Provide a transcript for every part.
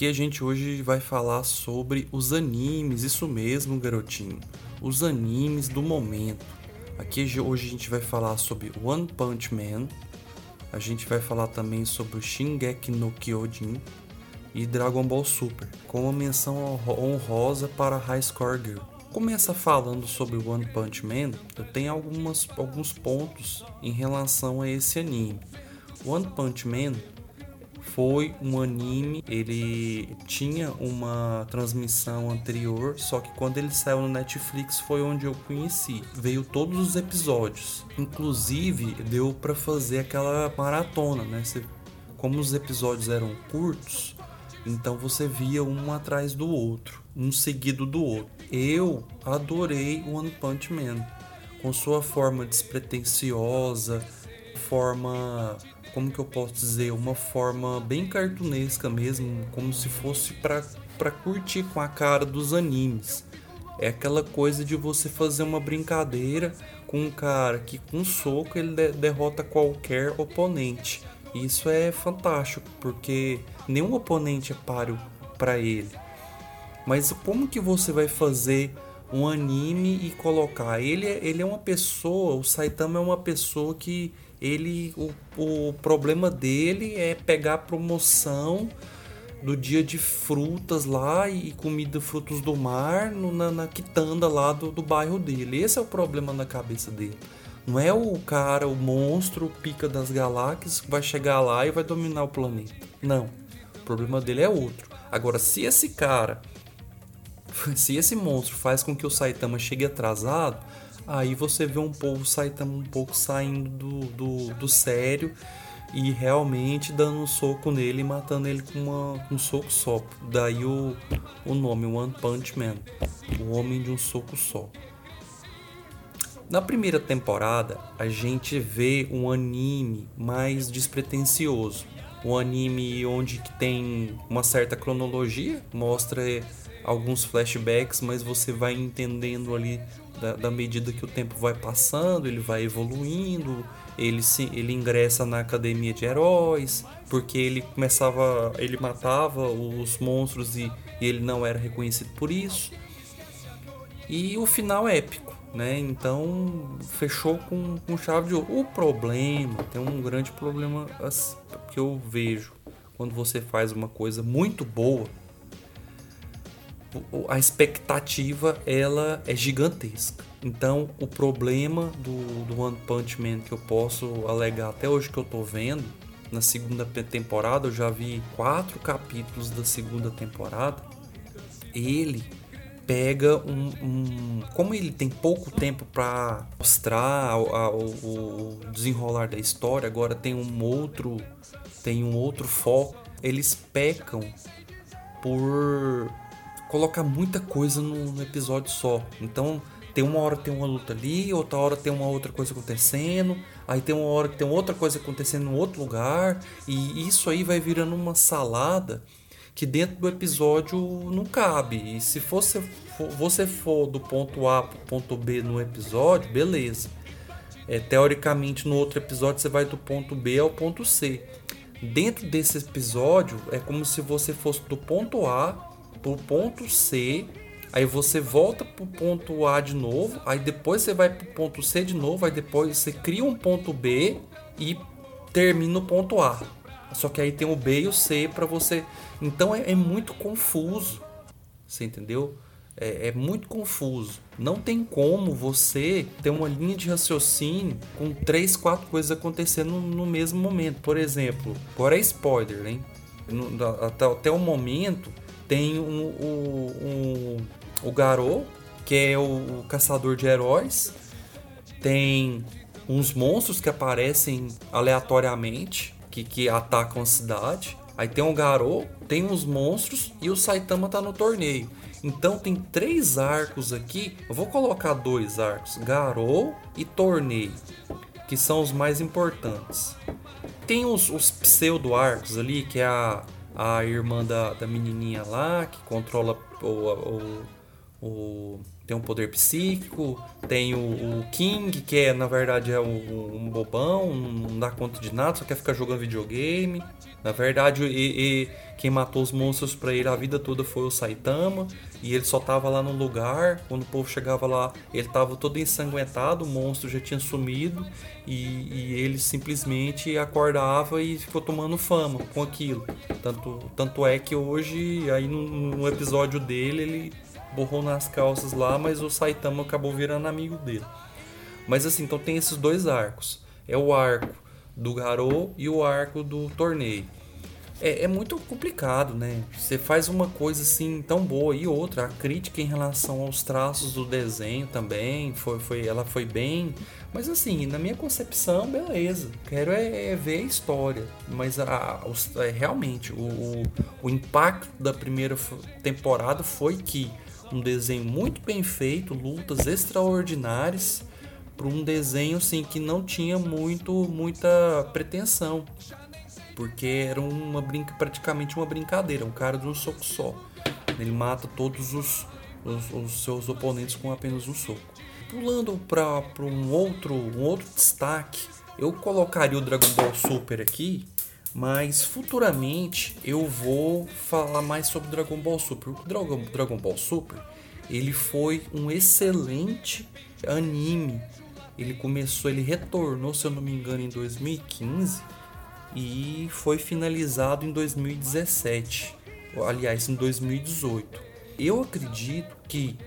Aqui a gente hoje vai falar sobre os animes, isso mesmo, garotinho. Os animes do momento. Aqui hoje a gente vai falar sobre One Punch Man. A gente vai falar também sobre Shingeki no Kyojin e Dragon Ball Super, com uma menção honrosa para High Score Girl. Começa falando sobre One Punch Man, eu tenho algumas, alguns pontos em relação a esse anime. One Punch Man foi um anime, ele tinha uma transmissão anterior, só que quando ele saiu no Netflix foi onde eu conheci. Veio todos os episódios, inclusive deu para fazer aquela maratona, né? Você, como os episódios eram curtos, então você via um atrás do outro, um seguido do outro. Eu adorei One Punch Man, com sua forma despretensiosa, forma como que eu posso dizer, uma forma bem cartunesca mesmo, como se fosse para curtir com a cara dos animes. É aquela coisa de você fazer uma brincadeira com um cara que com um soco ele de derrota qualquer oponente. Isso é fantástico, porque nenhum oponente é páreo para ele. Mas como que você vai fazer um anime e colocar? Ele, é, ele é uma pessoa, o Saitama é uma pessoa que ele o, o problema dele é pegar a promoção do dia de frutas lá e comida frutos do mar no, na, na quitanda lá do, do bairro dele. Esse é o problema na cabeça dele. Não é o cara, o monstro, o pica das galáxias que vai chegar lá e vai dominar o planeta. Não. O problema dele é outro. Agora, se esse cara, se esse monstro faz com que o Saitama chegue atrasado, aí você vê um povo Saitama um pouco saindo do, do, do sério e realmente dando um soco nele e matando ele com uma, um soco só. Daí o, o nome, One Punch Man. O homem de um soco só. Na primeira temporada, a gente vê um anime mais despretensioso. Um anime onde tem uma certa cronologia, mostra alguns flashbacks, mas você vai entendendo ali da, da, medida que o tempo vai passando, ele vai evoluindo, ele se, ele ingressa na academia de heróis, porque ele começava, ele matava os monstros e, e ele não era reconhecido por isso. E o final é épico né? Então fechou com, com chave de ouro. O problema, tem um grande problema que eu vejo quando você faz uma coisa muito boa, a expectativa ela é gigantesca. Então o problema do, do One Punch Man que eu posso alegar até hoje que eu tô vendo na segunda temporada, eu já vi quatro capítulos da segunda temporada. Ele pega um, um, como ele tem pouco tempo para mostrar o, o, desenrolar da história agora tem um outro tem um outro foco eles pecam por colocar muita coisa no, no episódio só então tem uma hora tem uma luta ali outra hora tem uma outra coisa acontecendo aí tem uma hora que tem outra coisa acontecendo em outro lugar e isso aí vai virando uma salada que dentro do episódio não cabe. E se fosse, você for do ponto A para o ponto B no episódio, beleza. É, teoricamente, no outro episódio, você vai do ponto B ao ponto C. Dentro desse episódio, é como se você fosse do ponto A para o ponto C, aí você volta para o ponto A de novo, aí depois você vai para o ponto C de novo, aí depois você cria um ponto B e termina o ponto A. Só que aí tem o B e o C para você. Então é, é, muito confuso. Você entendeu? É, é, muito confuso. Não tem como você ter uma linha de raciocínio com três, quatro coisas acontecendo no, mesmo momento. Por exemplo, agora é spoiler, hein? Até, até o momento tem um, um, um, o Garou, que é o, o caçador de heróis. Tem uns monstros que aparecem aleatoriamente que, que atacam a cidade. Aí tem o Garou, tem os monstros e o Saitama tá no torneio. Então tem três arcos aqui. Eu vou colocar dois arcos: Garou e Torneio, que são os mais importantes. Tem os, os pseudo arcos ali, que é a, a irmã da, da menininha lá, que controla o, o, o tem um poder psíquico, tem o, o, King, que é na verdade é um, um, bobão, não dá conta de nada, só quer ficar jogando videogame. Na verdade, e, e quem matou os monstros para ele a vida toda foi o Saitama, e ele só tava lá no lugar, quando o povo chegava lá, ele tava todo ensanguentado, o monstro já tinha sumido, e, e ele simplesmente acordava e ficou tomando fama com aquilo. Tanto, tanto é que hoje, aí no, no episódio dele, ele borrou nas calças lá, mas o Saitama acabou virando amigo dele. Mas assim, então tem esses dois arcos. É o arco do Garou e o arco do torneio. É, é, muito complicado, né? Você faz uma coisa assim tão boa e outra. A crítica em relação aos traços do desenho também foi, foi ela foi bem. Mas assim, na minha concepção, beleza. Quero é, é ver a história. Mas a, os, é, realmente o, o, o impacto da primeira temporada foi que um desenho muito bem feito, lutas extraordinárias para um desenho assim que não tinha muito muita pretensão, porque era uma brinca praticamente uma brincadeira, um cara de um soco só. Ele mata todos os, os, os seus oponentes com apenas um soco. Pulando para um outro um outro destaque, eu colocaria o Dragon Ball Super aqui, mas futuramente eu vou falar mais sobre Dragon Ball Super. O Dragon, Dragon Ball Super ele foi um excelente anime ele começou, ele retornou, se eu não me engano, em 2015 e foi finalizado em 2017. Aliás, em 2018. Eu acredito que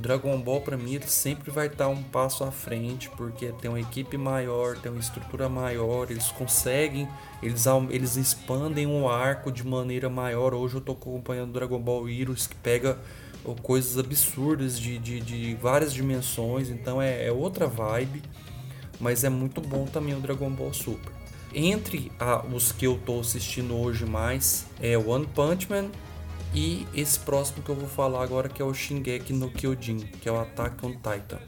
Dragon Ball para mim ele sempre vai estar um passo à frente porque tem uma equipe maior, tem uma estrutura maior, eles conseguem, eles, eles expandem o arco de maneira maior. Hoje eu tô acompanhando Dragon Ball Heroes que pega ou coisas absurdas de, de, de várias dimensões, então é, é, outra vibe, mas é muito bom também o Dragon Ball Super. Entre a, os que eu estou assistindo hoje mais é One Punch Man e esse próximo que eu vou falar agora que é o Shingeki no Kyojin, que é o Attack on Titan.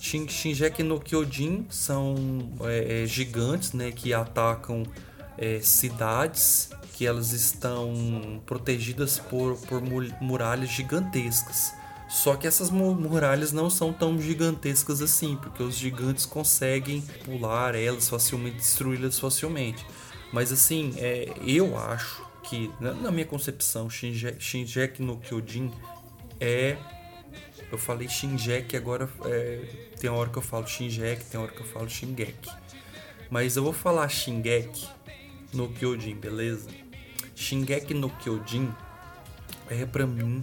Shin, Shingeki no Kyojin são é, é, gigantes né, que atacam é, cidades que elas estão protegidas por, por muralhas gigantescas. Só que essas muralhas não são tão gigantescas assim, porque os gigantes conseguem pular elas facilmente, destruí-las facilmente. Mas assim, é, eu acho que, na, minha concepção, Shinje, Shinjek no Kyojin é. Eu falei Shinjek, agora é, tem hora que eu falo Shinjek, tem hora que eu falo Shingeki. Mas eu vou falar Shingeki no Kyojin, beleza? Shingeki no Kyojin é para mim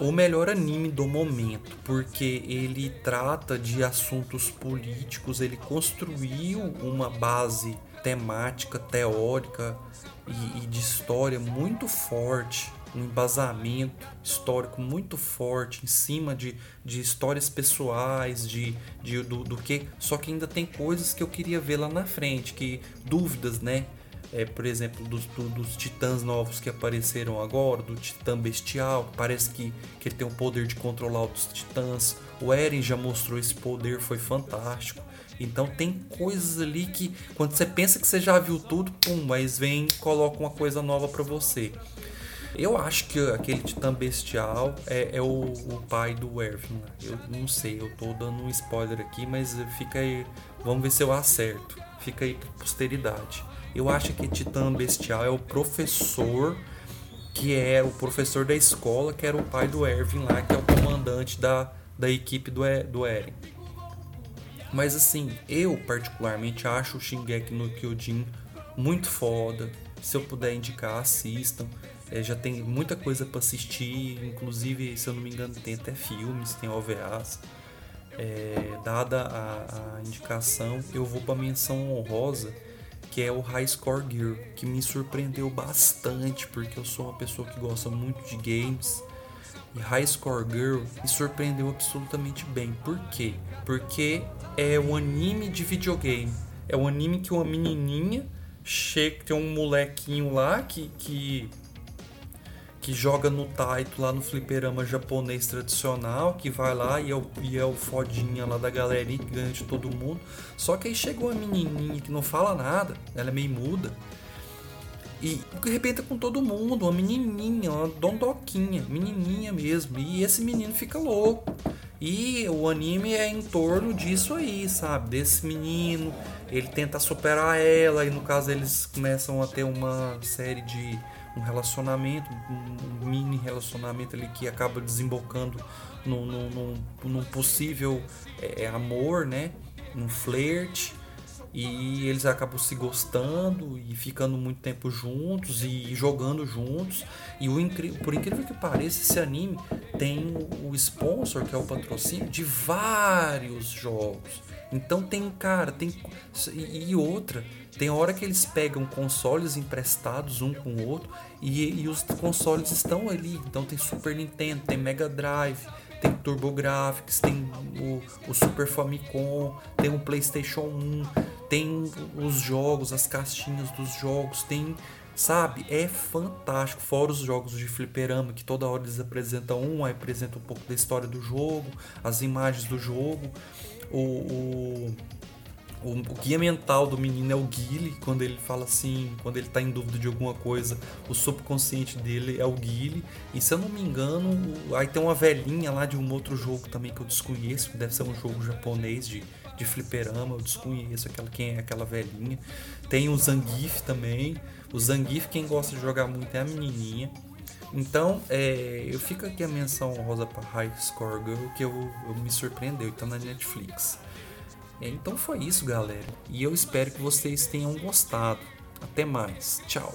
o melhor anime do momento, porque ele trata de assuntos políticos, ele construiu uma base temática, teórica e, e de história muito forte, um embasamento histórico muito forte em cima de, de histórias pessoais, de, de do, do que. Só que ainda tem coisas que eu queria ver lá na frente, que dúvidas, né? É, por exemplo, dos, do, dos titãs novos que apareceram agora, do titã bestial, parece que, que ele tem o poder de controlar os titãs. O Eren já mostrou esse poder, foi fantástico. Então tem coisas ali que quando você pensa que você já viu tudo, pum, mas vem coloca uma coisa nova para você. Eu acho que aquele titã bestial é, é o, o, pai do Erwin. Eu não sei, eu tô dando um spoiler aqui, mas fica aí. Vamos ver se eu acerto. Fica aí pra posteridade. Eu acho que Titã Bestial é o professor que é o professor da escola, que era o pai do Erwin lá, que é o comandante da, da equipe do, do Eren. Mas assim, eu particularmente acho o Shingeki no Kyojin muito foda. Se eu puder indicar, assistam. É, já tem muita coisa para assistir, inclusive, se eu não me engano, tem até filmes, tem OVAs. É, dada a, a indicação, eu vou para menção honrosa que é o High Score Gear, que me surpreendeu bastante, porque eu sou uma pessoa que gosta muito de games. E High Score Girl me surpreendeu absolutamente bem. Por quê? Porque é um anime de videogame. É um anime que uma menininha chega, tem um molequinho lá que, que que joga no Taito lá no fliperama japonês tradicional, que vai lá e é, o, e é o fodinha lá da galerinha que ganha de todo mundo. Só que aí chegou a menininha que não fala nada, ela é meio muda. E arrebenta com todo mundo, uma menininha, uma dondoquinha, menininha mesmo. E esse menino fica louco. E o anime é em torno disso aí, sabe? Desse menino, ele tenta superar ela, e no caso eles começam a ter uma série de um relacionamento, um mini relacionamento ali que acaba desembocando num, num, num possível é, amor, né? Um flerte e eles acabam se gostando e ficando muito tempo juntos e jogando juntos. E o por incrível que pareça, esse anime tem o sponsor, que é o patrocínio, de vários jogos. Então tem, cara, tem. E outra, tem hora que eles pegam consoles emprestados um com o outro e, e os consoles estão ali. Então tem Super Nintendo, tem Mega Drive, tem TurboGrafx, tem o, o Super Famicom, tem o PlayStation 1, tem os jogos, as caixinhas dos jogos, tem. Sabe? É fantástico. Fora os jogos de fliperama, que toda hora eles apresentam um, aí apresentam um pouco da história do jogo, as imagens do jogo. o, o o, o, guia mental do menino é o Guile, quando ele fala assim, quando ele tá em dúvida de alguma coisa, o subconsciente dele é o Guile. E se eu não me engano, aí tem uma velhinha lá de um outro jogo também que eu desconheço, que deve ser um jogo japonês de, de fliperama, eu desconheço aquela, quem é aquela velhinha. Tem o Zangief também. O Zangief, quem gosta de jogar muito é a menininha. Então, é, eu fico aqui a menção rosa para High Score Girl, que eu, eu me surpreendeu, está na Netflix. É, então foi isso, galera. E eu espero que vocês tenham gostado. Até mais. Tchau.